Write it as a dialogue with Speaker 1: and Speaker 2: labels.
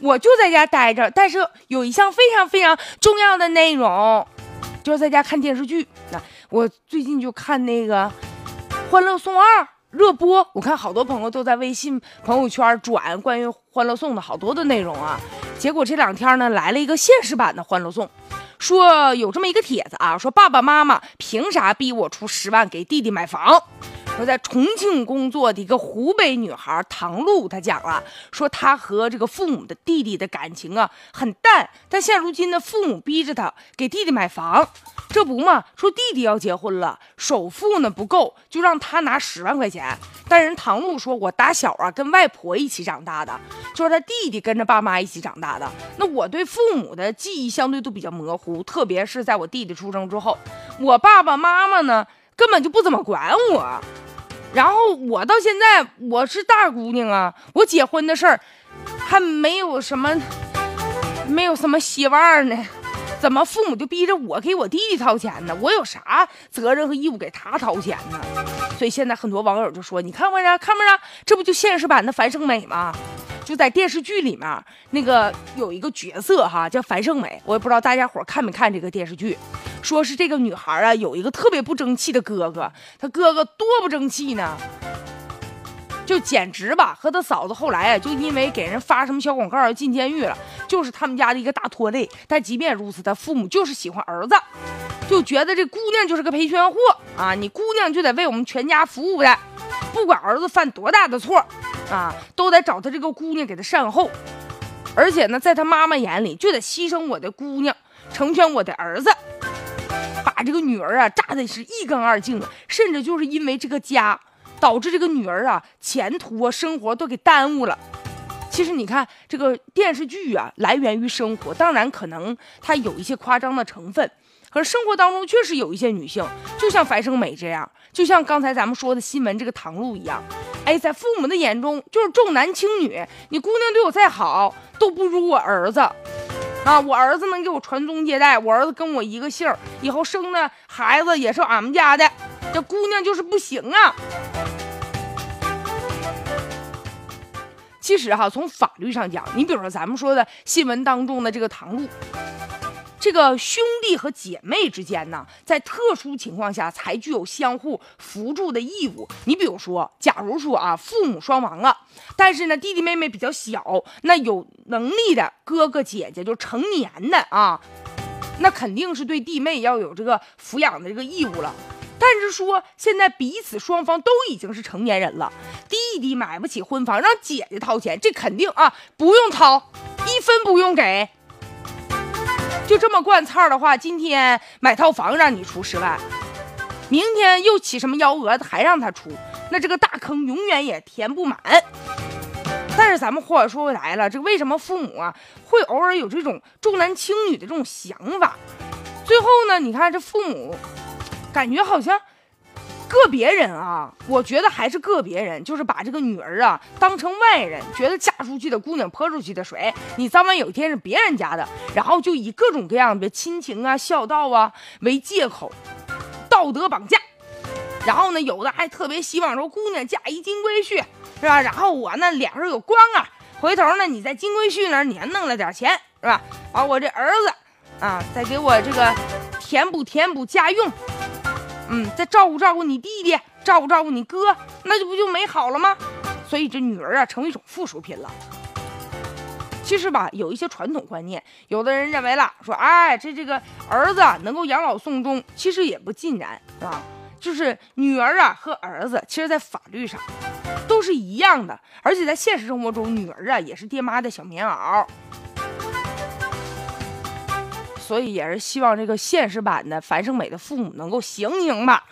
Speaker 1: 我就在家待着，但是有一项非常非常重要的内容，就是在家看电视剧。那我最近就看那个《欢乐颂二》热播，我看好多朋友都在微信朋友圈转关于《欢乐颂》的好多的内容啊。结果这两天呢，来了一个现实版的《欢乐颂》，说有这么一个帖子啊，说爸爸妈妈凭啥逼我出十万给弟弟买房？说在重庆工作的一个湖北女孩唐露，她讲了，说她和这个父母的弟弟的感情啊很淡，但现如今呢，父母逼着她给弟弟买房，这不嘛，说弟弟要结婚了，首付呢不够，就让他拿十万块钱。但人唐露说，我打小啊跟外婆一起长大的，就是他弟弟跟着爸妈一起长大的。那我对父母的记忆相对都比较模糊，特别是在我弟弟出生之后，我爸爸妈妈呢根本就不怎么管我。然后我到现在我是大姑娘啊，我结婚的事儿还没有什么，没有什么希望呢，怎么父母就逼着我给我弟弟掏钱呢？我有啥责任和义务给他掏钱呢？所以现在很多网友就说：“你看不着，看不着，这不就现实版的樊胜美吗？”就在电视剧里面，那个有一个角色哈，叫樊胜美，我也不知道大家伙看没看这个电视剧。说是这个女孩啊，有一个特别不争气的哥哥，他哥哥多不争气呢，就简直吧，和他嫂子后来啊，就因为给人发什么小广告要进监狱了，就是他们家的一个大拖累。但即便如此，他父母就是喜欢儿子，就觉得这姑娘就是个赔钱货啊，你姑娘就得为我们全家服务的，不管儿子犯多大的错啊，都得找他这个姑娘给他善后，而且呢，在他妈妈眼里就得牺牲我的姑娘，成全我的儿子。把这个女儿啊炸的是一干二净，甚至就是因为这个家，导致这个女儿啊前途啊生活都给耽误了。其实你看这个电视剧啊，来源于生活，当然可能它有一些夸张的成分，可是生活当中确实有一些女性，就像樊胜美这样，就像刚才咱们说的新闻这个唐露一样，哎，在父母的眼中就是重男轻女，你姑娘对我再好都不如我儿子。啊，我儿子能给我传宗接代，我儿子跟我一个姓，以后生的孩子也是俺们家的，这姑娘就是不行啊。其实哈，从法律上讲，你比如说咱们说的新闻当中的这个唐璐。这个兄弟和姐妹之间呢，在特殊情况下才具有相互扶助的义务。你比如说，假如说啊，父母双亡了，但是呢，弟弟妹妹比较小，那有能力的哥哥姐姐就成年的啊，那肯定是对弟妹要有这个抚养的这个义务了。但是说现在彼此双方都已经是成年人了，弟弟买不起婚房，让姐姐掏钱，这肯定啊，不用掏，一分不用给。就这么惯操的话，今天买套房让你出十万，明天又起什么幺蛾子还让他出，那这个大坑永远也填不满。但是咱们话说回来了，这为什么父母啊会偶尔有这种重男轻女的这种想法？最后呢，你看这父母感觉好像。个别人啊，我觉得还是个别人，就是把这个女儿啊当成外人，觉得嫁出去的姑娘泼出去的水，你早晚有一天是别人家的，然后就以各种各样的亲情啊、孝道啊为借口，道德绑架。然后呢，有的还特别希望说姑娘嫁一金龟婿，是吧？然后我呢脸上有光啊，回头呢你在金龟婿那儿你还弄了点钱，是吧？啊，我这儿子啊，再给我这个填补填补家用。嗯，再照顾照顾你弟弟，照顾照顾你哥，那就不就美好了吗？所以这女儿啊，成为一种附属品了。其实吧，有一些传统观念，有的人认为了，说，哎，这这个儿子能够养老送终，其实也不尽然，是吧？就是女儿啊和儿子，其实在法律上都是一样的，而且在现实生活中，女儿啊也是爹妈的小棉袄。所以也是希望这个现实版的樊胜美的父母能够醒醒吧。